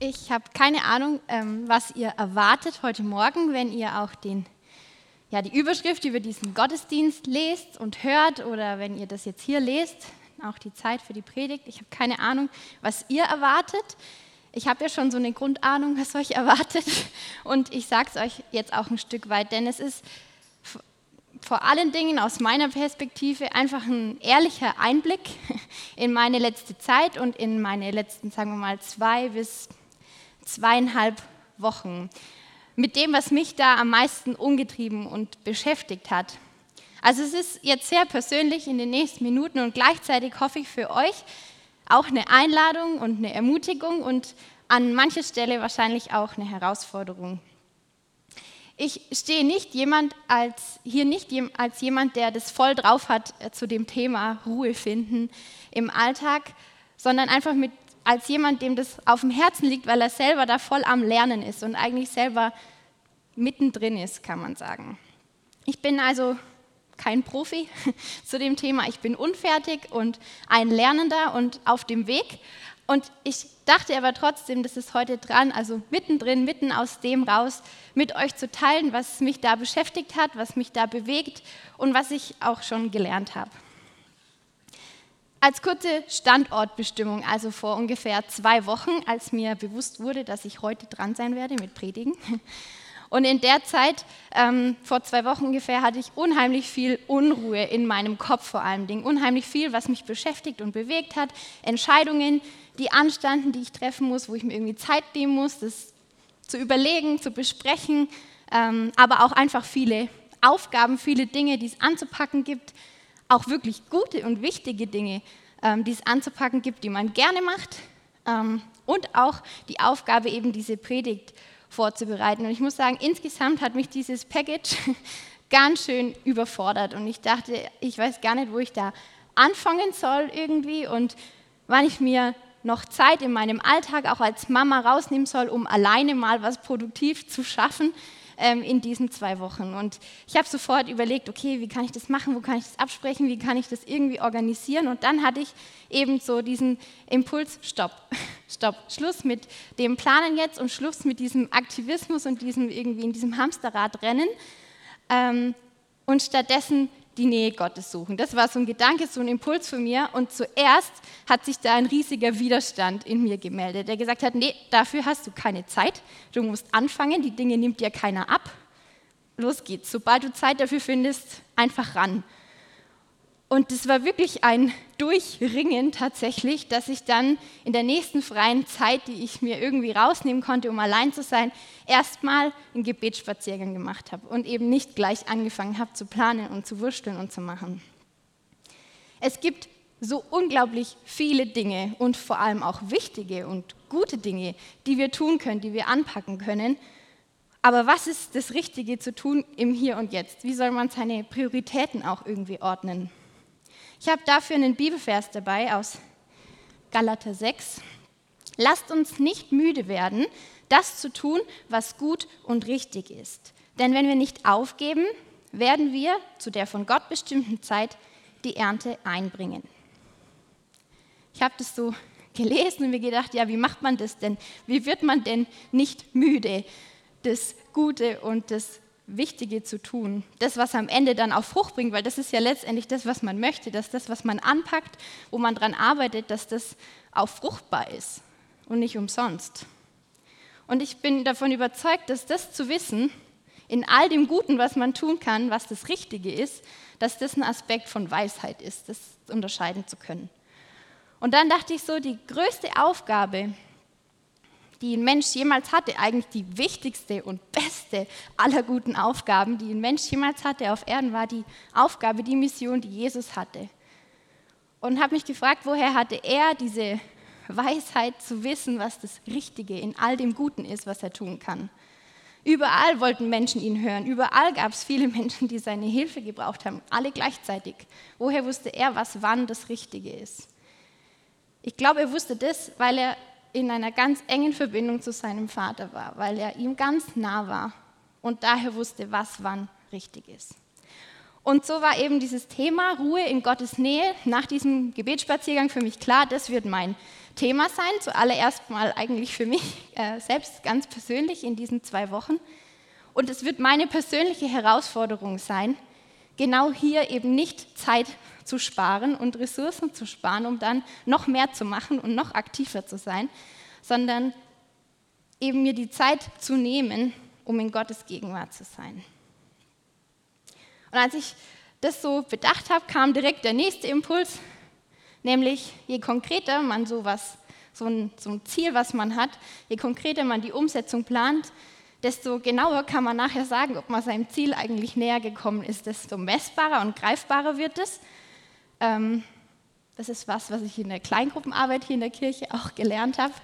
Ich habe keine Ahnung, ähm, was ihr erwartet heute Morgen, wenn ihr auch den, ja, die Überschrift über diesen Gottesdienst lest und hört oder wenn ihr das jetzt hier lest, auch die Zeit für die Predigt. Ich habe keine Ahnung, was ihr erwartet. Ich habe ja schon so eine Grundahnung, was euch erwartet. Und ich sage es euch jetzt auch ein Stück weit, denn es ist vor allen Dingen aus meiner Perspektive einfach ein ehrlicher Einblick in meine letzte Zeit und in meine letzten, sagen wir mal, zwei bis zweieinhalb Wochen. Mit dem, was mich da am meisten umgetrieben und beschäftigt hat. Also es ist jetzt sehr persönlich in den nächsten Minuten und gleichzeitig hoffe ich für euch auch eine Einladung und eine Ermutigung und an mancher Stelle wahrscheinlich auch eine Herausforderung. Ich stehe nicht jemand als, hier nicht als jemand, der das voll drauf hat äh, zu dem Thema Ruhe finden im Alltag, sondern einfach mit, als jemand, dem das auf dem Herzen liegt, weil er selber da voll am Lernen ist und eigentlich selber mittendrin ist, kann man sagen. Ich bin also kein Profi zu dem Thema. Ich bin unfertig und ein Lernender und auf dem Weg. Und ich dachte aber trotzdem, das ist heute dran, also mittendrin, mitten aus dem raus, mit euch zu teilen, was mich da beschäftigt hat, was mich da bewegt und was ich auch schon gelernt habe. Als kurze Standortbestimmung, also vor ungefähr zwei Wochen, als mir bewusst wurde, dass ich heute dran sein werde mit Predigen. Und in der Zeit, ähm, vor zwei Wochen ungefähr, hatte ich unheimlich viel Unruhe in meinem Kopf vor allem Dingen. Unheimlich viel, was mich beschäftigt und bewegt hat. Entscheidungen, die anstanden, die ich treffen muss, wo ich mir irgendwie Zeit nehmen muss, das zu überlegen, zu besprechen, ähm, aber auch einfach viele Aufgaben, viele Dinge, die es anzupacken gibt, auch wirklich gute und wichtige Dinge, ähm, die es anzupacken gibt, die man gerne macht ähm, und auch die Aufgabe, eben diese Predigt vorzubereiten. Und ich muss sagen, insgesamt hat mich dieses Package ganz schön überfordert und ich dachte, ich weiß gar nicht, wo ich da anfangen soll irgendwie und wann ich mir noch Zeit in meinem Alltag auch als Mama rausnehmen soll, um alleine mal was produktiv zu schaffen ähm, in diesen zwei Wochen. Und ich habe sofort überlegt, okay, wie kann ich das machen, wo kann ich das absprechen, wie kann ich das irgendwie organisieren. Und dann hatte ich eben so diesen Impuls, stopp, stopp, Schluss mit dem Planen jetzt und Schluss mit diesem Aktivismus und diesem irgendwie in diesem Hamsterrad rennen. Ähm, und stattdessen die Nähe Gottes suchen. Das war so ein Gedanke, so ein Impuls von mir. Und zuerst hat sich da ein riesiger Widerstand in mir gemeldet, der gesagt hat, nee, dafür hast du keine Zeit. Du musst anfangen, die Dinge nimmt dir keiner ab. Los geht's. Sobald du Zeit dafür findest, einfach ran. Und es war wirklich ein Durchringen tatsächlich, dass ich dann in der nächsten freien Zeit, die ich mir irgendwie rausnehmen konnte, um allein zu sein, erstmal einen Gebetsspaziergang gemacht habe und eben nicht gleich angefangen habe zu planen und zu wursteln und zu machen. Es gibt so unglaublich viele Dinge und vor allem auch wichtige und gute Dinge, die wir tun können, die wir anpacken können. Aber was ist das Richtige zu tun im Hier und Jetzt? Wie soll man seine Prioritäten auch irgendwie ordnen? Ich habe dafür einen Bibelvers dabei aus Galater 6. Lasst uns nicht müde werden, das zu tun, was gut und richtig ist. Denn wenn wir nicht aufgeben, werden wir zu der von Gott bestimmten Zeit die Ernte einbringen. Ich habe das so gelesen und mir gedacht, ja, wie macht man das denn? Wie wird man denn nicht müde, das Gute und das Wichtige zu tun. Das, was am Ende dann auch Frucht bringt, weil das ist ja letztendlich das, was man möchte, dass das, was man anpackt, wo man dran arbeitet, dass das auch fruchtbar ist und nicht umsonst. Und ich bin davon überzeugt, dass das zu wissen, in all dem Guten, was man tun kann, was das Richtige ist, dass das ein Aspekt von Weisheit ist, das unterscheiden zu können. Und dann dachte ich so, die größte Aufgabe, die ein Mensch jemals hatte, eigentlich die wichtigste und beste aller guten Aufgaben, die ein Mensch jemals hatte auf Erden, war die Aufgabe, die Mission, die Jesus hatte. Und habe mich gefragt, woher hatte er diese Weisheit zu wissen, was das Richtige in all dem Guten ist, was er tun kann. Überall wollten Menschen ihn hören, überall gab es viele Menschen, die seine Hilfe gebraucht haben, alle gleichzeitig. Woher wusste er, was wann das Richtige ist? Ich glaube, er wusste das, weil er in einer ganz engen Verbindung zu seinem Vater war, weil er ihm ganz nah war und daher wusste, was wann richtig ist. Und so war eben dieses Thema Ruhe in Gottes Nähe nach diesem Gebetsspaziergang für mich klar, das wird mein Thema sein. Zuallererst mal eigentlich für mich äh, selbst ganz persönlich in diesen zwei Wochen. Und es wird meine persönliche Herausforderung sein, genau hier eben nicht Zeit zu sparen und Ressourcen zu sparen, um dann noch mehr zu machen und noch aktiver zu sein, sondern eben mir die Zeit zu nehmen, um in Gottes Gegenwart zu sein. Und als ich das so bedacht habe, kam direkt der nächste Impuls, nämlich je konkreter man sowas, so ein, so ein Ziel, was man hat, je konkreter man die Umsetzung plant, desto genauer kann man nachher sagen, ob man seinem Ziel eigentlich näher gekommen ist, desto messbarer und greifbarer wird es. Ähm, das ist was, was ich in der Kleingruppenarbeit hier in der Kirche auch gelernt habe.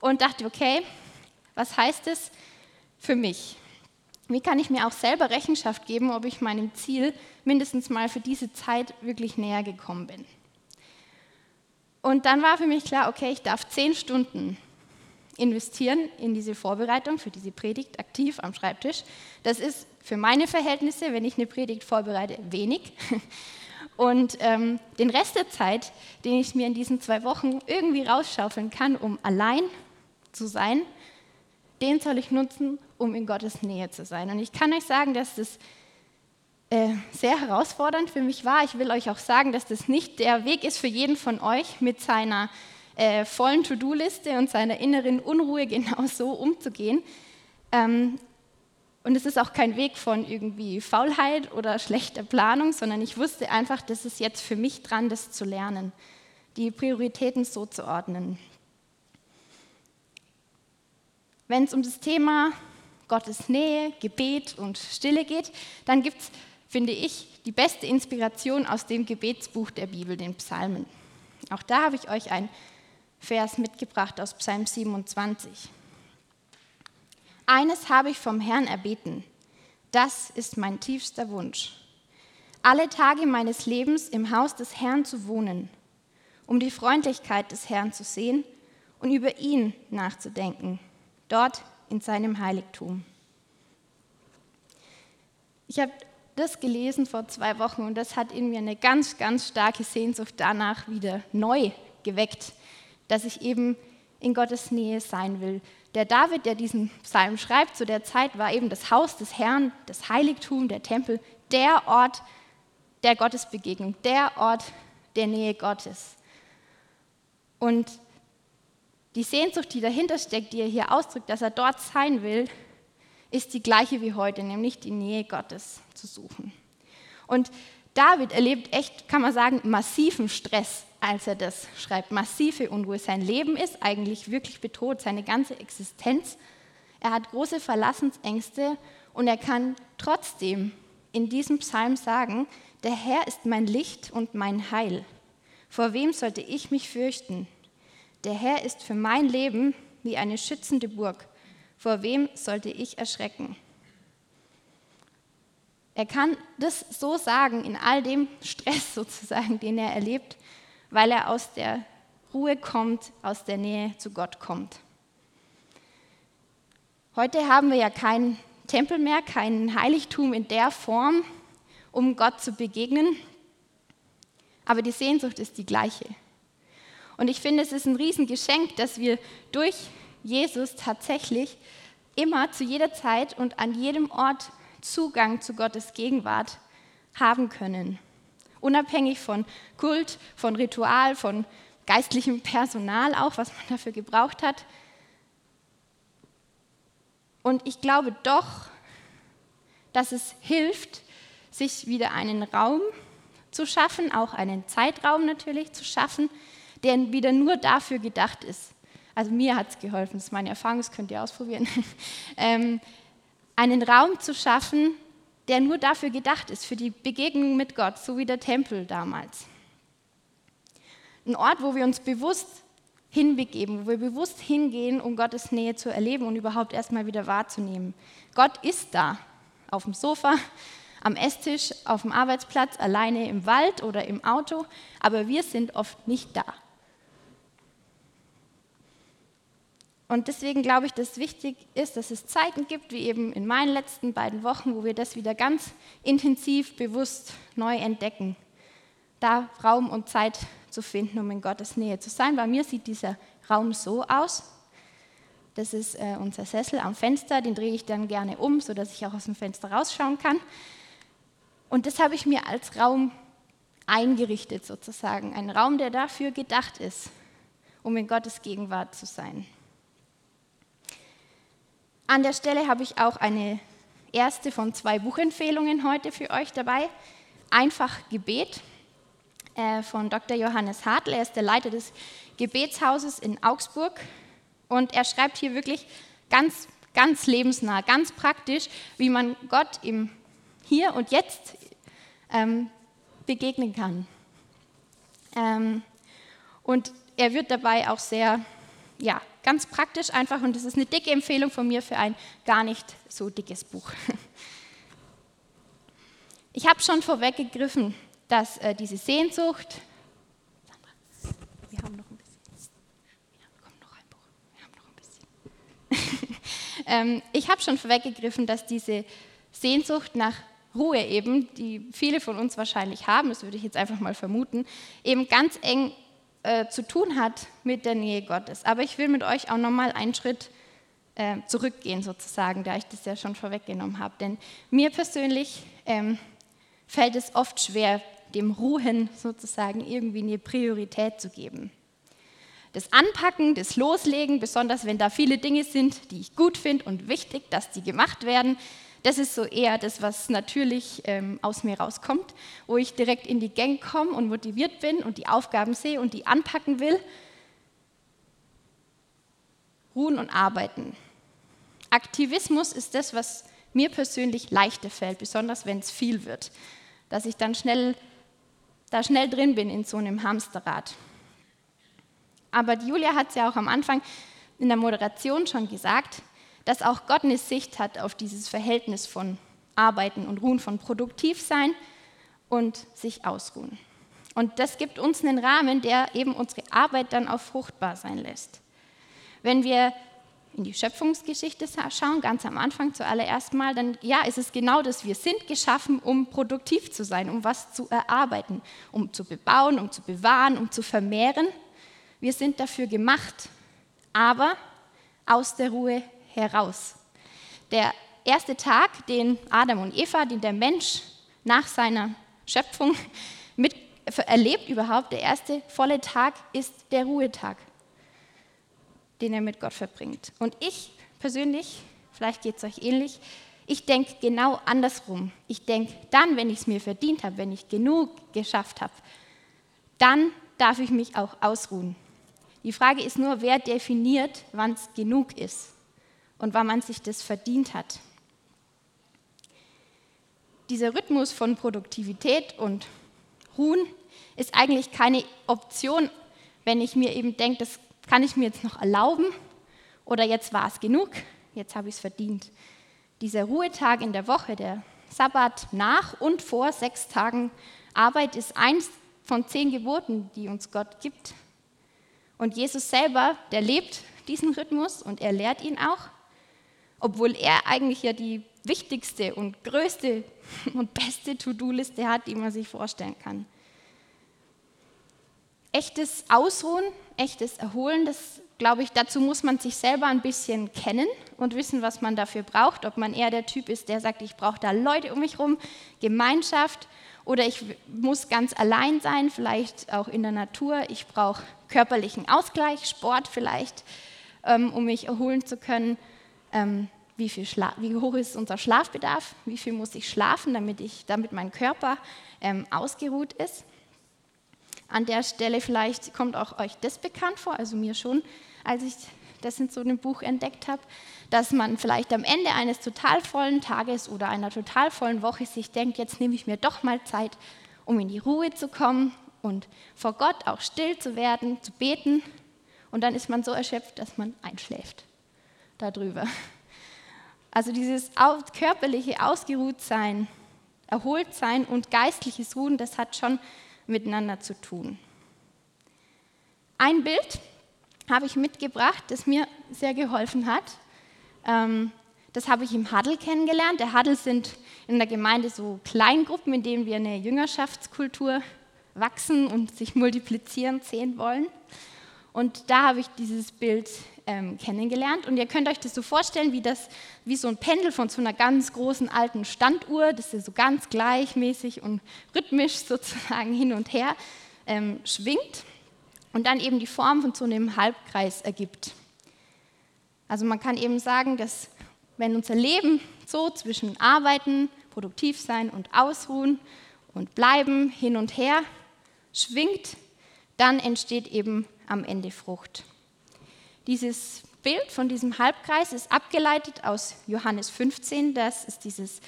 Und dachte, okay, was heißt es für mich? Wie kann ich mir auch selber Rechenschaft geben, ob ich meinem Ziel mindestens mal für diese Zeit wirklich näher gekommen bin? Und dann war für mich klar, okay, ich darf zehn Stunden investieren in diese Vorbereitung für diese Predigt aktiv am Schreibtisch. Das ist für meine Verhältnisse, wenn ich eine Predigt vorbereite, wenig. Und ähm, den Rest der Zeit, den ich mir in diesen zwei Wochen irgendwie rausschaufeln kann, um allein zu sein, den soll ich nutzen, um in Gottes Nähe zu sein. Und ich kann euch sagen, dass das äh, sehr herausfordernd für mich war. Ich will euch auch sagen, dass das nicht der Weg ist für jeden von euch, mit seiner äh, vollen To-Do-Liste und seiner inneren Unruhe genau so umzugehen. Ähm, und es ist auch kein Weg von irgendwie Faulheit oder schlechter Planung, sondern ich wusste einfach, das ist jetzt für mich dran, das zu lernen, die Prioritäten so zu ordnen. Wenn es um das Thema Gottes Nähe, Gebet und Stille geht, dann gibt es, finde ich, die beste Inspiration aus dem Gebetsbuch der Bibel, den Psalmen. Auch da habe ich euch ein Vers mitgebracht aus Psalm 27. Eines habe ich vom Herrn erbeten, das ist mein tiefster Wunsch, alle Tage meines Lebens im Haus des Herrn zu wohnen, um die Freundlichkeit des Herrn zu sehen und über ihn nachzudenken, dort in seinem Heiligtum. Ich habe das gelesen vor zwei Wochen und das hat in mir eine ganz, ganz starke Sehnsucht danach wieder neu geweckt, dass ich eben in Gottes Nähe sein will. Der David, der diesen Psalm schreibt, zu der Zeit war eben das Haus des Herrn, das Heiligtum, der Tempel, der Ort der Gottesbegegnung, der Ort der Nähe Gottes. Und die Sehnsucht, die dahinter steckt, die er hier ausdrückt, dass er dort sein will, ist die gleiche wie heute, nämlich die Nähe Gottes zu suchen. Und David erlebt echt, kann man sagen, massiven Stress als er das schreibt. Massive Unruhe. Sein Leben ist eigentlich wirklich bedroht, seine ganze Existenz. Er hat große Verlassensängste und er kann trotzdem in diesem Psalm sagen, der Herr ist mein Licht und mein Heil. Vor wem sollte ich mich fürchten? Der Herr ist für mein Leben wie eine schützende Burg. Vor wem sollte ich erschrecken? Er kann das so sagen in all dem Stress sozusagen, den er erlebt, weil er aus der Ruhe kommt, aus der Nähe zu Gott kommt. Heute haben wir ja keinen Tempel mehr, kein Heiligtum in der Form, um Gott zu begegnen, aber die Sehnsucht ist die gleiche. Und ich finde, es ist ein Riesengeschenk, dass wir durch Jesus tatsächlich immer zu jeder Zeit und an jedem Ort Zugang zu Gottes Gegenwart haben können unabhängig von Kult, von Ritual, von geistlichem Personal auch, was man dafür gebraucht hat. Und ich glaube doch, dass es hilft, sich wieder einen Raum zu schaffen, auch einen Zeitraum natürlich zu schaffen, der wieder nur dafür gedacht ist. Also mir hat es geholfen, das ist meine Erfahrung, das könnt ihr ausprobieren. ähm, einen Raum zu schaffen, der nur dafür gedacht ist, für die Begegnung mit Gott, so wie der Tempel damals. Ein Ort, wo wir uns bewusst hinbegeben, wo wir bewusst hingehen, um Gottes Nähe zu erleben und überhaupt erstmal wieder wahrzunehmen. Gott ist da, auf dem Sofa, am Esstisch, auf dem Arbeitsplatz, alleine im Wald oder im Auto, aber wir sind oft nicht da. Und deswegen glaube ich, dass wichtig ist, dass es Zeiten gibt, wie eben in meinen letzten beiden Wochen, wo wir das wieder ganz intensiv, bewusst neu entdecken. Da Raum und Zeit zu finden, um in Gottes Nähe zu sein. Bei mir sieht dieser Raum so aus. Das ist äh, unser Sessel am Fenster, den drehe ich dann gerne um, sodass ich auch aus dem Fenster rausschauen kann. Und das habe ich mir als Raum eingerichtet sozusagen. Ein Raum, der dafür gedacht ist, um in Gottes Gegenwart zu sein. An der Stelle habe ich auch eine erste von zwei Buchempfehlungen heute für euch dabei. Einfach Gebet äh, von Dr. Johannes Hartl. Er ist der Leiter des Gebetshauses in Augsburg und er schreibt hier wirklich ganz, ganz lebensnah, ganz praktisch, wie man Gott im Hier und Jetzt ähm, begegnen kann. Ähm, und er wird dabei auch sehr ja, ganz praktisch einfach und das ist eine dicke Empfehlung von mir für ein gar nicht so dickes Buch. Ich habe schon vorweggegriffen, dass äh, diese Sehnsucht, wir haben noch ein bisschen, ja, kommt noch ein Buch, wir haben noch ein bisschen. ähm, ich habe schon vorweggegriffen, dass diese Sehnsucht nach Ruhe eben, die viele von uns wahrscheinlich haben, das würde ich jetzt einfach mal vermuten, eben ganz eng äh, zu tun hat mit der Nähe Gottes. Aber ich will mit euch auch nochmal einen Schritt äh, zurückgehen, sozusagen, da ich das ja schon vorweggenommen habe. Denn mir persönlich ähm, fällt es oft schwer, dem Ruhen sozusagen irgendwie eine Priorität zu geben. Das Anpacken, das Loslegen, besonders wenn da viele Dinge sind, die ich gut finde und wichtig, dass die gemacht werden, das ist so eher das, was natürlich ähm, aus mir rauskommt, wo ich direkt in die Gang komme und motiviert bin und die Aufgaben sehe und die anpacken will. Ruhen und arbeiten. Aktivismus ist das, was mir persönlich leichter fällt, besonders wenn es viel wird, dass ich dann schnell, da schnell drin bin in so einem Hamsterrad. Aber Julia hat es ja auch am Anfang in der Moderation schon gesagt, dass auch Gott eine Sicht hat auf dieses Verhältnis von Arbeiten und Ruhen, von Produktivsein und sich ausruhen. Und das gibt uns einen Rahmen, der eben unsere Arbeit dann auch fruchtbar sein lässt. Wenn wir in die Schöpfungsgeschichte schauen, ganz am Anfang zuallererst mal, dann ja, ist es genau das, wir sind geschaffen, um produktiv zu sein, um was zu erarbeiten, um zu bebauen, um zu bewahren, um zu vermehren. Wir sind dafür gemacht, aber aus der Ruhe heraus. Der erste Tag, den Adam und Eva, den der Mensch nach seiner Schöpfung mit, erlebt überhaupt, der erste volle Tag ist der Ruhetag, den er mit Gott verbringt. Und ich persönlich, vielleicht geht es euch ähnlich, ich denke genau andersrum. Ich denke, dann, wenn ich es mir verdient habe, wenn ich genug geschafft habe, dann darf ich mich auch ausruhen. Die Frage ist nur, wer definiert, wann es genug ist und wann man sich das verdient hat. Dieser Rhythmus von Produktivität und Ruhen ist eigentlich keine Option, wenn ich mir eben denke, das kann ich mir jetzt noch erlauben oder jetzt war es genug, jetzt habe ich es verdient. Dieser Ruhetag in der Woche, der Sabbat nach und vor sechs Tagen Arbeit ist eins von zehn Geboten, die uns Gott gibt. Und Jesus selber, der lebt diesen Rhythmus und er lehrt ihn auch obwohl er eigentlich ja die wichtigste und größte und beste To-Do-Liste hat, die man sich vorstellen kann. Echtes Ausruhen, echtes Erholen, das glaube ich, dazu muss man sich selber ein bisschen kennen und wissen, was man dafür braucht. Ob man eher der Typ ist, der sagt, ich brauche da Leute um mich herum, Gemeinschaft, oder ich muss ganz allein sein, vielleicht auch in der Natur. Ich brauche körperlichen Ausgleich, Sport vielleicht, ähm, um mich erholen zu können. Ähm, wie, viel wie hoch ist unser Schlafbedarf, wie viel muss ich schlafen, damit, ich, damit mein Körper ähm, ausgeruht ist. An der Stelle vielleicht kommt auch euch das bekannt vor, also mir schon, als ich das in so einem Buch entdeckt habe, dass man vielleicht am Ende eines total vollen Tages oder einer total vollen Woche sich denkt, jetzt nehme ich mir doch mal Zeit, um in die Ruhe zu kommen und vor Gott auch still zu werden, zu beten. Und dann ist man so erschöpft, dass man einschläft darüber. Also dieses körperliche Ausgeruhtsein, Erholtsein und geistliches Ruhen, das hat schon miteinander zu tun. Ein Bild, habe ich mitgebracht, das mir sehr geholfen hat. Ähm, das habe ich im Huddle kennengelernt. Der Huddle sind in der Gemeinde so Kleingruppen, in denen wir eine Jüngerschaftskultur wachsen und sich multiplizieren sehen wollen. Und da habe ich dieses Bild ähm, kennengelernt. Und ihr könnt euch das so vorstellen, wie, das, wie so ein Pendel von so einer ganz großen alten Standuhr, das ist so ganz gleichmäßig und rhythmisch sozusagen hin und her ähm, schwingt und dann eben die Form von so einem Halbkreis ergibt. Also man kann eben sagen, dass wenn unser Leben so zwischen Arbeiten, produktiv sein und Ausruhen und Bleiben hin und her schwingt, dann entsteht eben am Ende Frucht. Dieses Bild von diesem Halbkreis ist abgeleitet aus Johannes 15. Das ist dieses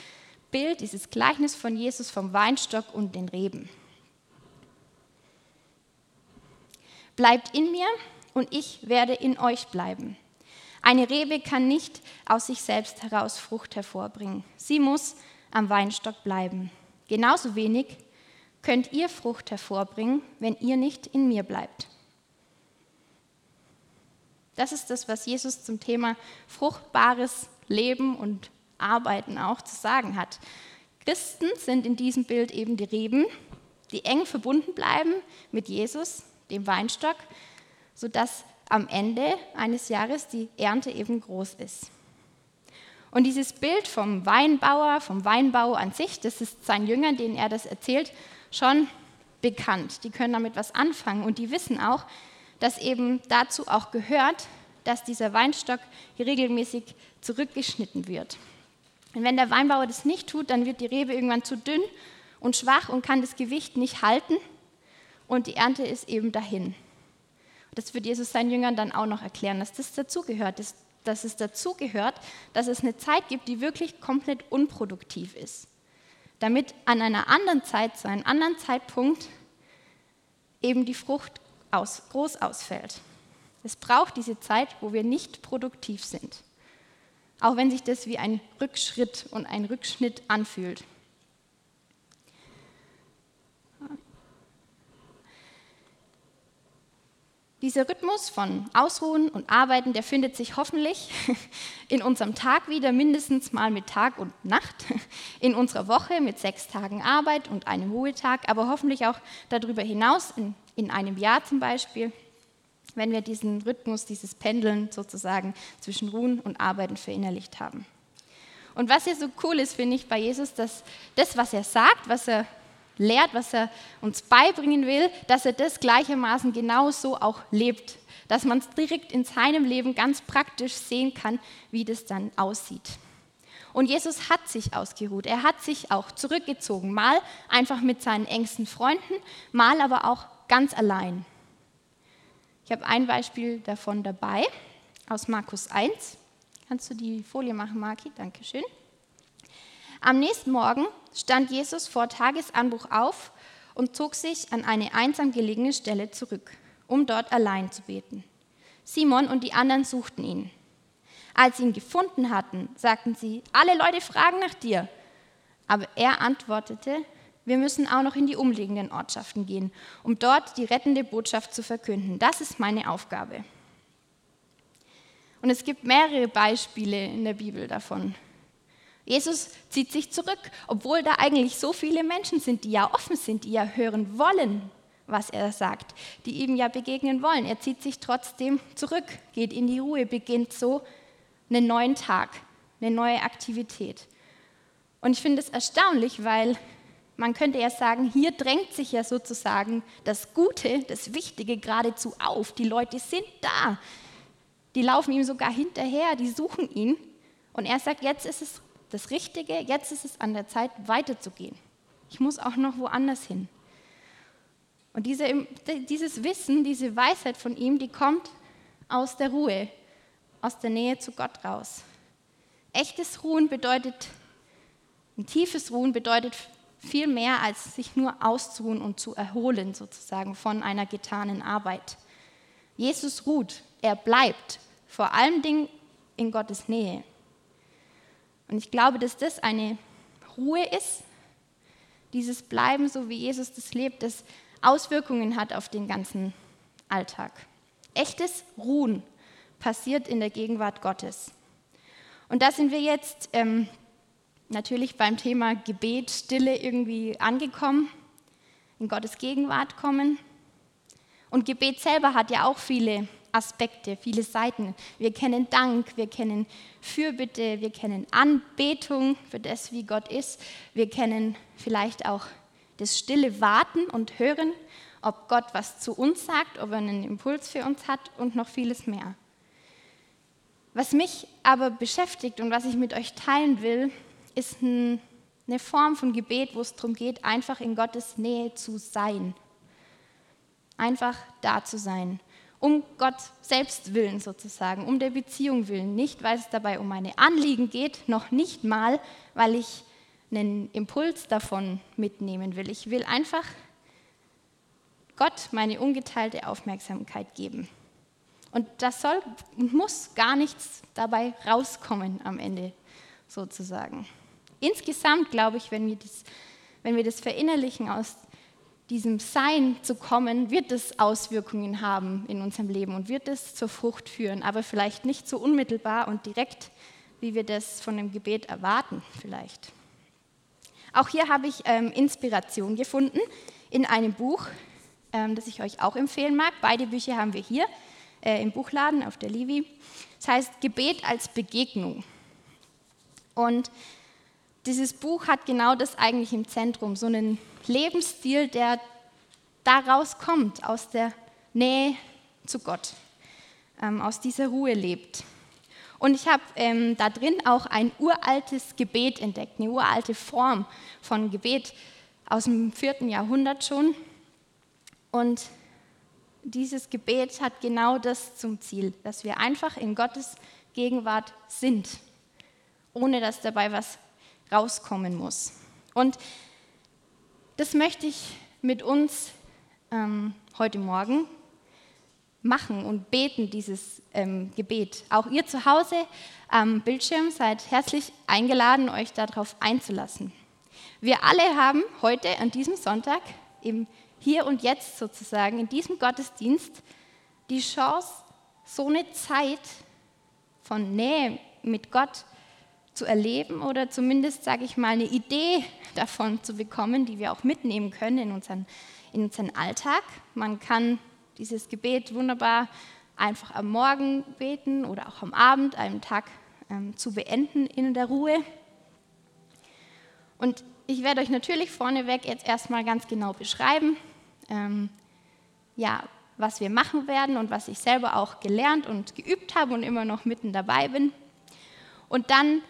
Bild, dieses Gleichnis von Jesus vom Weinstock und den Reben. Bleibt in mir und ich werde in euch bleiben. Eine Rebe kann nicht aus sich selbst heraus Frucht hervorbringen. Sie muss am Weinstock bleiben. Genauso wenig könnt ihr Frucht hervorbringen, wenn ihr nicht in mir bleibt. Das ist das, was Jesus zum Thema fruchtbares Leben und Arbeiten auch zu sagen hat. Christen sind in diesem Bild eben die Reben, die eng verbunden bleiben mit Jesus, dem Weinstock, sodass am Ende eines Jahres die Ernte eben groß ist. Und dieses Bild vom Weinbauer, vom Weinbau an sich, das ist seinen Jüngern, denen er das erzählt, schon bekannt. Die können damit was anfangen und die wissen auch, dass eben dazu auch gehört, dass dieser Weinstock regelmäßig zurückgeschnitten wird. Und wenn der Weinbauer das nicht tut, dann wird die Rebe irgendwann zu dünn und schwach und kann das Gewicht nicht halten und die Ernte ist eben dahin. Das wird Jesus seinen Jüngern dann auch noch erklären, dass das dazugehört, dass, dass es dazugehört, dass es eine Zeit gibt, die wirklich komplett unproduktiv ist. Damit an einer anderen Zeit, zu einem anderen Zeitpunkt, eben die Frucht aus, groß ausfällt. Es braucht diese Zeit, wo wir nicht produktiv sind. Auch wenn sich das wie ein Rückschritt und ein Rückschnitt anfühlt. Dieser Rhythmus von Ausruhen und Arbeiten, der findet sich hoffentlich in unserem Tag wieder, mindestens mal mit Tag und Nacht, in unserer Woche mit sechs Tagen Arbeit und einem Ruhetag, aber hoffentlich auch darüber hinaus, in, in einem Jahr zum Beispiel, wenn wir diesen Rhythmus, dieses Pendeln sozusagen zwischen Ruhen und Arbeiten verinnerlicht haben. Und was hier so cool ist, finde ich bei Jesus, dass das, was er sagt, was er lehrt, was er uns beibringen will, dass er das gleichermaßen genauso auch lebt. Dass man es direkt in seinem Leben ganz praktisch sehen kann, wie das dann aussieht. Und Jesus hat sich ausgeruht. Er hat sich auch zurückgezogen. Mal einfach mit seinen engsten Freunden, mal aber auch ganz allein. Ich habe ein Beispiel davon dabei aus Markus 1. Kannst du die Folie machen, Marki? Dankeschön. Am nächsten Morgen stand Jesus vor Tagesanbruch auf und zog sich an eine einsam gelegene Stelle zurück, um dort allein zu beten. Simon und die anderen suchten ihn. Als sie ihn gefunden hatten, sagten sie, alle Leute fragen nach dir. Aber er antwortete, wir müssen auch noch in die umliegenden Ortschaften gehen, um dort die rettende Botschaft zu verkünden. Das ist meine Aufgabe. Und es gibt mehrere Beispiele in der Bibel davon, Jesus zieht sich zurück, obwohl da eigentlich so viele Menschen sind, die ja offen sind, die ja hören wollen, was er sagt, die ihm ja begegnen wollen. Er zieht sich trotzdem zurück, geht in die Ruhe, beginnt so einen neuen Tag, eine neue Aktivität. Und ich finde es erstaunlich, weil man könnte ja sagen, hier drängt sich ja sozusagen das Gute, das Wichtige geradezu auf. Die Leute sind da. Die laufen ihm sogar hinterher, die suchen ihn. Und er sagt, jetzt ist es das Richtige, jetzt ist es an der Zeit, weiterzugehen. Ich muss auch noch woanders hin. Und diese, dieses Wissen, diese Weisheit von ihm, die kommt aus der Ruhe, aus der Nähe zu Gott raus. Echtes Ruhen bedeutet, ein tiefes Ruhen bedeutet viel mehr, als sich nur auszuruhen und zu erholen, sozusagen von einer getanen Arbeit. Jesus ruht, er bleibt, vor allen Dingen in Gottes Nähe. Und ich glaube, dass das eine Ruhe ist, dieses Bleiben, so wie Jesus das lebt, das Auswirkungen hat auf den ganzen Alltag. echtes Ruhen passiert in der Gegenwart Gottes. Und da sind wir jetzt ähm, natürlich beim Thema Gebet, Stille irgendwie angekommen, in Gottes Gegenwart kommen. Und Gebet selber hat ja auch viele Aspekte, viele Seiten. Wir kennen Dank, wir kennen Fürbitte, wir kennen Anbetung für das, wie Gott ist. Wir kennen vielleicht auch das stille Warten und Hören, ob Gott was zu uns sagt, ob er einen Impuls für uns hat und noch vieles mehr. Was mich aber beschäftigt und was ich mit euch teilen will, ist eine Form von Gebet, wo es darum geht, einfach in Gottes Nähe zu sein. Einfach da zu sein um Gott selbst willen sozusagen, um der Beziehung willen. Nicht, weil es dabei um meine Anliegen geht, noch nicht mal, weil ich einen Impuls davon mitnehmen will. Ich will einfach Gott meine ungeteilte Aufmerksamkeit geben. Und das soll und muss gar nichts dabei rauskommen am Ende sozusagen. Insgesamt glaube ich, wenn wir das, wenn wir das verinnerlichen aus diesem Sein zu kommen, wird es Auswirkungen haben in unserem Leben und wird es zur Frucht führen, aber vielleicht nicht so unmittelbar und direkt, wie wir das von dem Gebet erwarten vielleicht. Auch hier habe ich ähm, Inspiration gefunden in einem Buch, ähm, das ich euch auch empfehlen mag. Beide Bücher haben wir hier äh, im Buchladen auf der Livi. Das heißt Gebet als Begegnung. Und dieses Buch hat genau das eigentlich im Zentrum, so einen Lebensstil, der daraus kommt, aus der Nähe zu Gott, ähm, aus dieser Ruhe lebt. Und ich habe ähm, da drin auch ein uraltes Gebet entdeckt, eine uralte Form von Gebet aus dem vierten Jahrhundert schon. Und dieses Gebet hat genau das zum Ziel, dass wir einfach in Gottes Gegenwart sind, ohne dass dabei was rauskommen muss. Und das möchte ich mit uns ähm, heute Morgen machen und beten, dieses ähm, Gebet. Auch ihr zu Hause am Bildschirm seid herzlich eingeladen, euch darauf einzulassen. Wir alle haben heute an diesem Sonntag, im Hier und Jetzt sozusagen, in diesem Gottesdienst, die Chance, so eine Zeit von Nähe mit Gott zu erleben oder zumindest, sage ich mal, eine Idee davon zu bekommen, die wir auch mitnehmen können in unseren, in unseren Alltag. Man kann dieses Gebet wunderbar einfach am Morgen beten oder auch am Abend, einen Tag ähm, zu beenden in der Ruhe. Und ich werde euch natürlich vorneweg jetzt erstmal ganz genau beschreiben, ähm, ja, was wir machen werden und was ich selber auch gelernt und geübt habe und immer noch mitten dabei bin. Und dann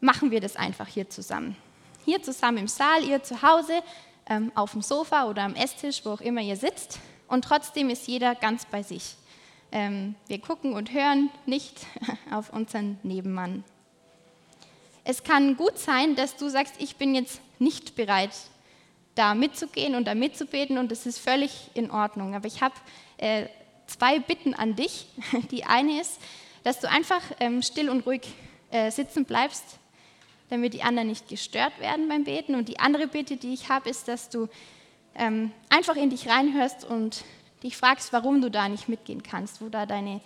machen wir das einfach hier zusammen. Hier zusammen im Saal, ihr zu Hause, ähm, auf dem Sofa oder am Esstisch, wo auch immer ihr sitzt. Und trotzdem ist jeder ganz bei sich. Ähm, wir gucken und hören nicht auf unseren Nebenmann. Es kann gut sein, dass du sagst, ich bin jetzt nicht bereit, da mitzugehen und da mitzubeten und das ist völlig in Ordnung. Aber ich habe äh, zwei Bitten an dich. Die eine ist, dass du einfach ähm, still und ruhig äh, sitzen bleibst damit die anderen nicht gestört werden beim Beten. Und die andere Bitte, die ich habe, ist, dass du ähm, einfach in dich reinhörst und dich fragst, warum du da nicht mitgehen kannst, wo da deine,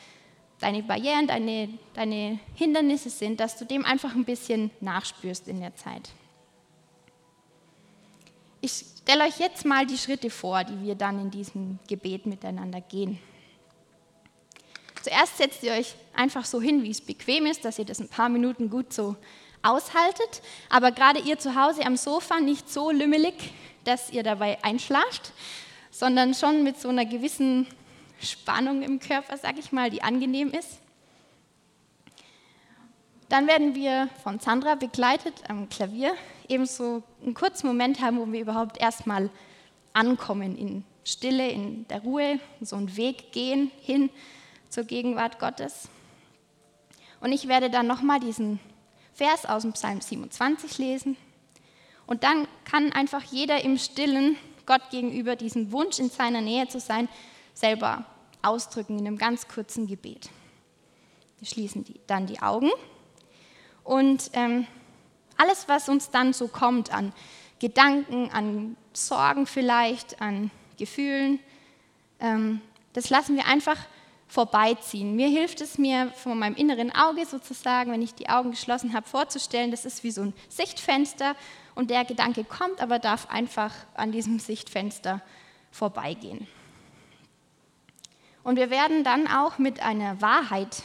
deine Barrieren, deine, deine Hindernisse sind, dass du dem einfach ein bisschen nachspürst in der Zeit. Ich stelle euch jetzt mal die Schritte vor, die wir dann in diesem Gebet miteinander gehen. Zuerst setzt ihr euch einfach so hin, wie es bequem ist, dass ihr das ein paar Minuten gut so aushaltet, aber gerade ihr zu Hause am Sofa nicht so lümmelig, dass ihr dabei einschlaft, sondern schon mit so einer gewissen Spannung im Körper, sag ich mal, die angenehm ist. Dann werden wir von Sandra begleitet am Klavier ebenso einen kurzen Moment haben, wo wir überhaupt erstmal ankommen in Stille, in der Ruhe, so einen Weg gehen hin zur Gegenwart Gottes. Und ich werde dann nochmal diesen Vers aus dem Psalm 27 lesen. Und dann kann einfach jeder im Stillen Gott gegenüber diesen Wunsch, in seiner Nähe zu sein, selber ausdrücken in einem ganz kurzen Gebet. Wir schließen die, dann die Augen und ähm, alles, was uns dann so kommt an Gedanken, an Sorgen vielleicht, an Gefühlen, ähm, das lassen wir einfach vorbeiziehen. Mir hilft es mir von meinem inneren Auge sozusagen, wenn ich die Augen geschlossen habe, vorzustellen, das ist wie so ein Sichtfenster und der Gedanke kommt, aber darf einfach an diesem Sichtfenster vorbeigehen. Und wir werden dann auch mit einer Wahrheit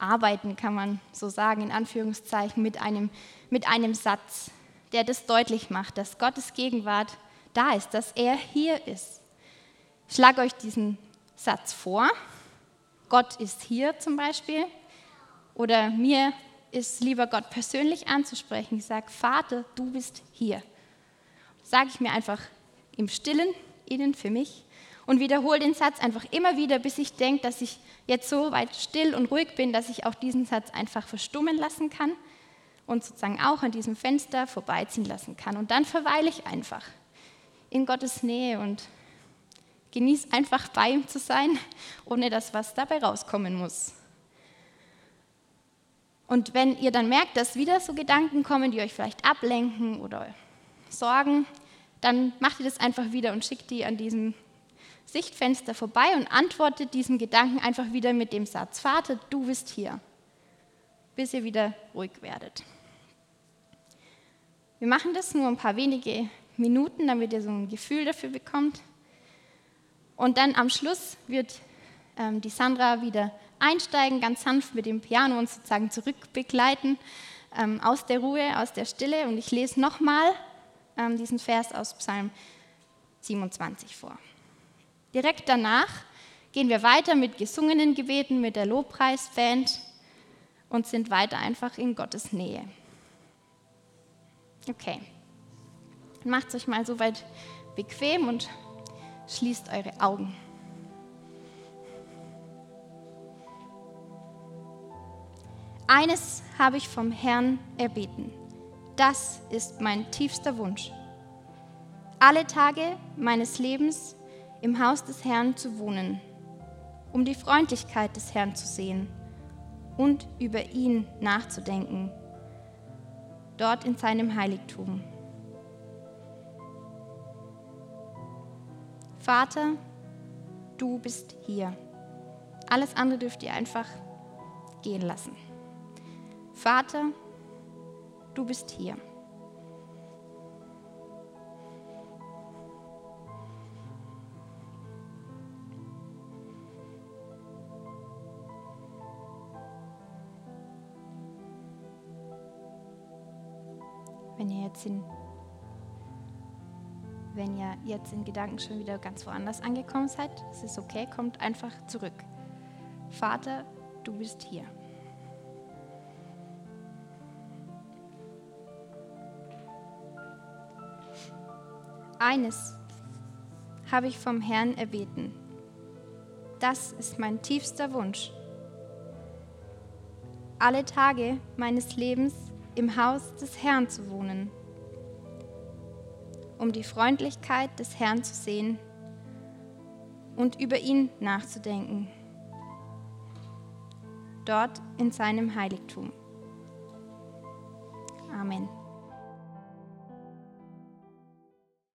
arbeiten, kann man so sagen, in Anführungszeichen, mit einem, mit einem Satz, der das deutlich macht, dass Gottes Gegenwart da ist, dass er hier ist. Ich schlage euch diesen Satz vor. Gott ist hier zum Beispiel. Oder mir ist lieber Gott persönlich anzusprechen. Ich sage, Vater, du bist hier. Sage ich mir einfach im Stillen, innen für mich und wiederhole den Satz einfach immer wieder, bis ich denke, dass ich jetzt so weit still und ruhig bin, dass ich auch diesen Satz einfach verstummen lassen kann und sozusagen auch an diesem Fenster vorbeiziehen lassen kann. Und dann verweile ich einfach in Gottes Nähe und genieße einfach bei ihm zu sein, ohne dass was dabei rauskommen muss. Und wenn ihr dann merkt, dass wieder so Gedanken kommen, die euch vielleicht ablenken oder sorgen, dann macht ihr das einfach wieder und schickt die an diesem Sichtfenster vorbei und antwortet diesem Gedanken einfach wieder mit dem Satz, Vater, du bist hier, bis ihr wieder ruhig werdet. Wir machen das nur ein paar wenige Minuten, damit ihr so ein Gefühl dafür bekommt. Und dann am Schluss wird ähm, die Sandra wieder einsteigen, ganz sanft mit dem Piano und sozusagen zurückbegleiten ähm, aus der Ruhe, aus der Stille. Und ich lese nochmal ähm, diesen Vers aus Psalm 27 vor. Direkt danach gehen wir weiter mit gesungenen Gebeten, mit der Lobpreisband und sind weiter einfach in Gottes Nähe. Okay. Macht euch mal so weit bequem und Schließt eure Augen. Eines habe ich vom Herrn erbeten. Das ist mein tiefster Wunsch. Alle Tage meines Lebens im Haus des Herrn zu wohnen, um die Freundlichkeit des Herrn zu sehen und über ihn nachzudenken, dort in seinem Heiligtum. Vater, du bist hier. Alles andere dürft ihr einfach gehen lassen. Vater, du bist hier. Wenn ihr jetzt in wenn ihr jetzt in Gedanken schon wieder ganz woanders angekommen seid, es ist okay, kommt einfach zurück. Vater, du bist hier. Eines habe ich vom Herrn erbeten. Das ist mein tiefster Wunsch. Alle Tage meines Lebens im Haus des Herrn zu wohnen um die Freundlichkeit des Herrn zu sehen und über ihn nachzudenken. Dort in seinem Heiligtum.